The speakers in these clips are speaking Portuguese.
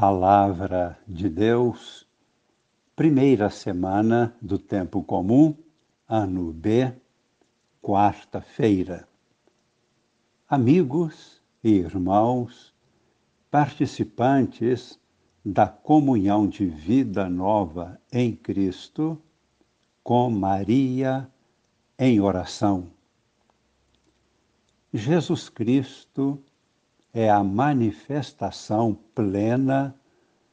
Palavra de Deus, primeira semana do Tempo Comum, ano B, quarta-feira. Amigos e irmãos, participantes da comunhão de vida nova em Cristo, com Maria em oração. Jesus Cristo é a manifestação plena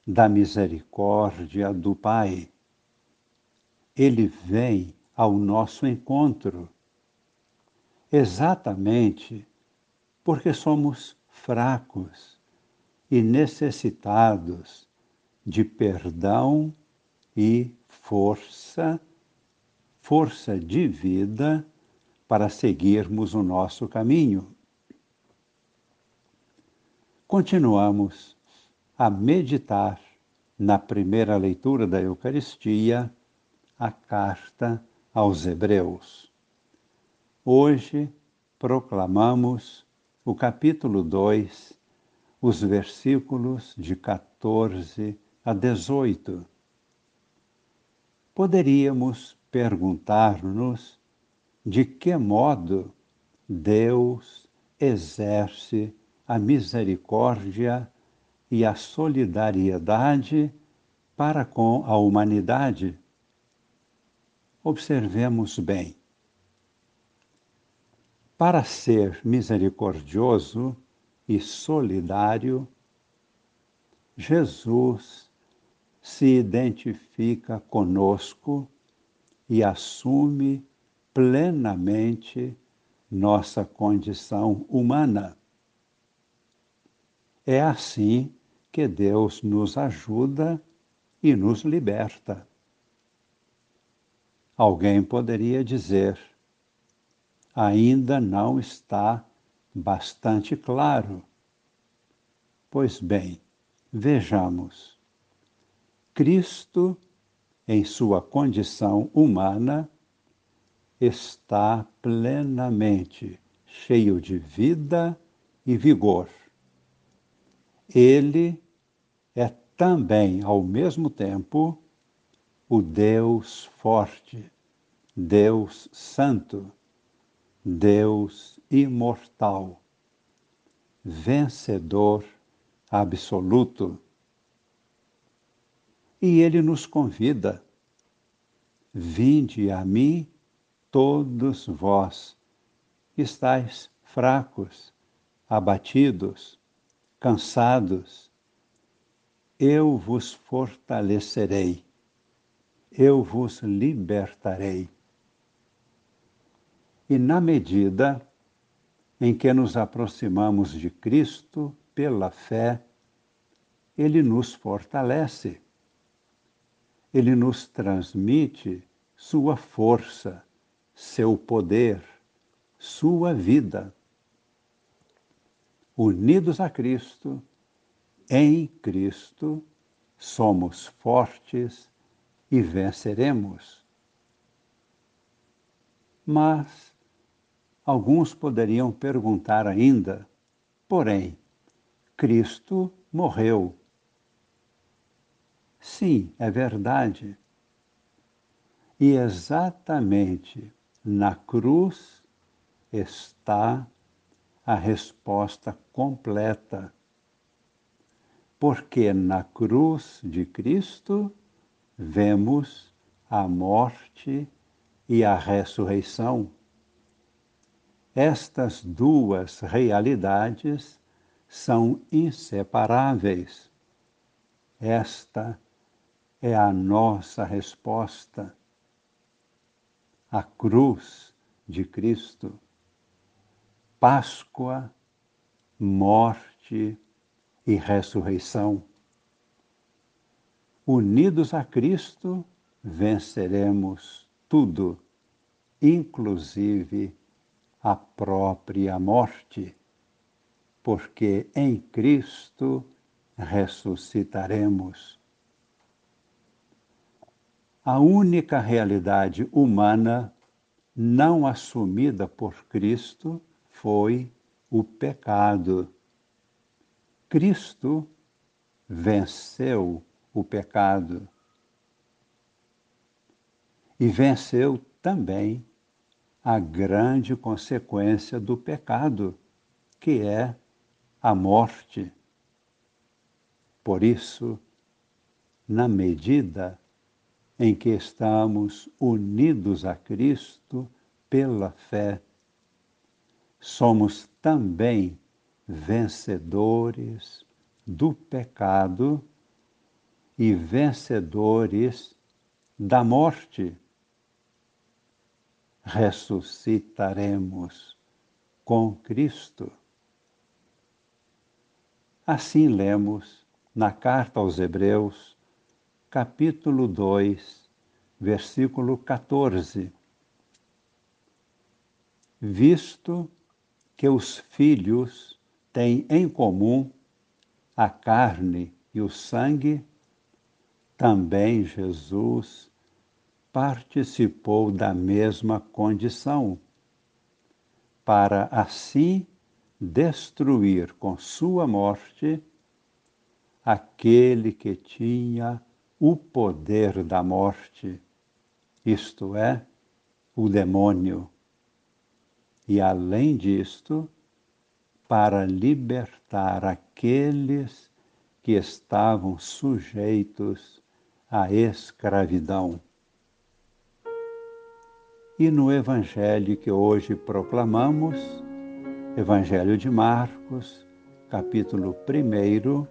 da misericórdia do Pai. Ele vem ao nosso encontro, exatamente porque somos fracos e necessitados de perdão e força, força de vida para seguirmos o nosso caminho continuamos a meditar na primeira leitura da Eucaristia a carta aos Hebreus. Hoje proclamamos o capítulo 2, os versículos de 14 a 18. Poderíamos perguntar-nos de que modo Deus exerce a misericórdia e a solidariedade para com a humanidade. Observemos bem. Para ser misericordioso e solidário, Jesus se identifica conosco e assume plenamente nossa condição humana. É assim que Deus nos ajuda e nos liberta. Alguém poderia dizer, ainda não está bastante claro. Pois bem, vejamos. Cristo, em sua condição humana, está plenamente cheio de vida e vigor ele é também, ao mesmo tempo, o Deus forte, Deus santo, Deus imortal, vencedor absoluto. E ele nos convida: Vinde a mim, todos vós, estáis fracos, abatidos, cansados, eu vos fortalecerei, eu vos libertarei. E na medida em que nos aproximamos de Cristo pela fé, Ele nos fortalece, Ele nos transmite Sua força, seu poder, Sua vida unidos a Cristo, em Cristo, somos fortes e venceremos. Mas alguns poderiam perguntar ainda: porém, Cristo morreu. Sim, é verdade. E exatamente na cruz está a resposta completa. Porque na cruz de Cristo vemos a morte e a ressurreição. Estas duas realidades são inseparáveis. Esta é a nossa resposta. A cruz de Cristo. Páscoa, morte e ressurreição. Unidos a Cristo, venceremos tudo, inclusive a própria morte, porque em Cristo ressuscitaremos. A única realidade humana não assumida por Cristo foi o pecado. Cristo venceu o pecado e venceu também a grande consequência do pecado, que é a morte. Por isso, na medida em que estamos unidos a Cristo pela fé, somos também vencedores do pecado e vencedores da morte. Ressuscitaremos com Cristo. Assim lemos na carta aos Hebreus, capítulo 2, versículo 14. Visto que os filhos têm em comum a carne e o sangue, também Jesus participou da mesma condição, para assim destruir com sua morte aquele que tinha o poder da morte, isto é, o demônio e, além disto, para libertar aqueles que estavam sujeitos à escravidão. E no Evangelho que hoje proclamamos, Evangelho de Marcos, capítulo 1,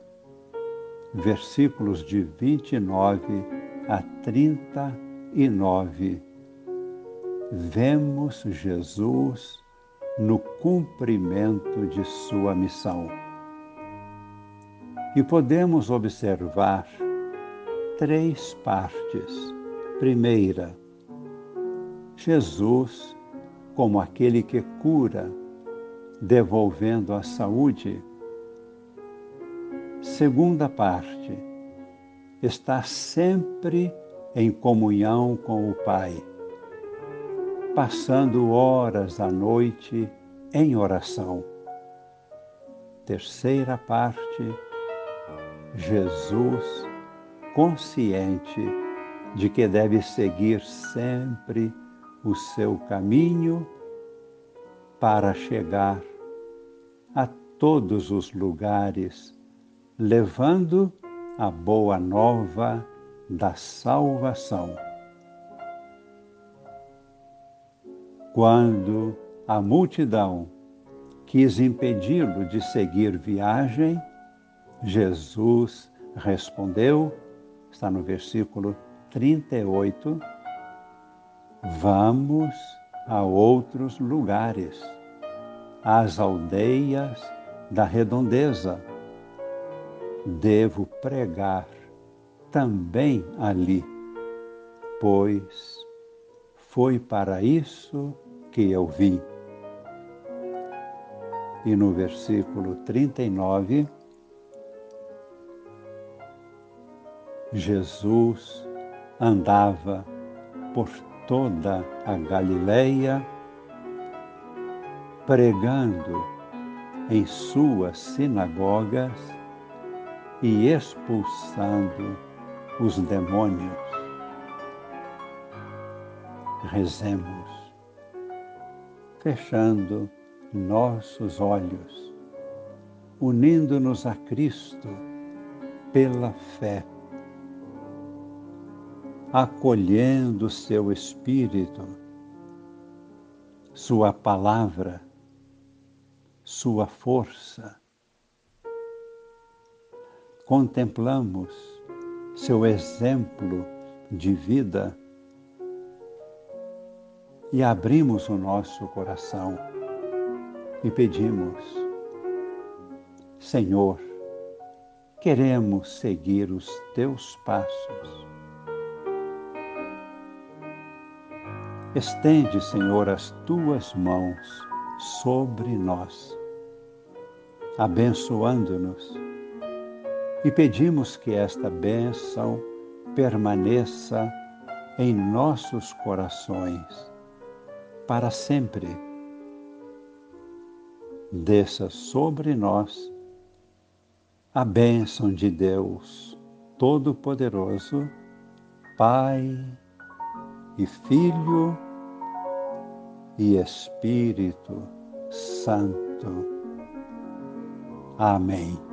versículos de 29 a 39, vemos Jesus no cumprimento de sua missão. E podemos observar três partes. Primeira, Jesus como aquele que cura, devolvendo a saúde. Segunda parte, está sempre em comunhão com o Pai passando horas à noite em oração. Terceira parte, Jesus consciente de que deve seguir sempre o seu caminho para chegar a todos os lugares, levando a boa nova da salvação. Quando a multidão quis impedi-lo de seguir viagem, Jesus respondeu, está no versículo 38, vamos a outros lugares, às aldeias da redondeza. Devo pregar também ali, pois foi para isso que eu vi. E no versículo 39, Jesus andava por toda a Galileia, pregando em suas sinagogas e expulsando os demônios. Rezemos fechando nossos olhos, unindo-nos a Cristo pela fé, acolhendo seu Espírito, Sua palavra, Sua força. Contemplamos seu exemplo de vida e abrimos o nosso coração e pedimos: Senhor, queremos seguir os teus passos. Estende, Senhor, as tuas mãos sobre nós, abençoando-nos, e pedimos que esta bênção permaneça em nossos corações para sempre. Desça sobre nós a bênção de Deus Todo-Poderoso, Pai e Filho e Espírito Santo. Amém.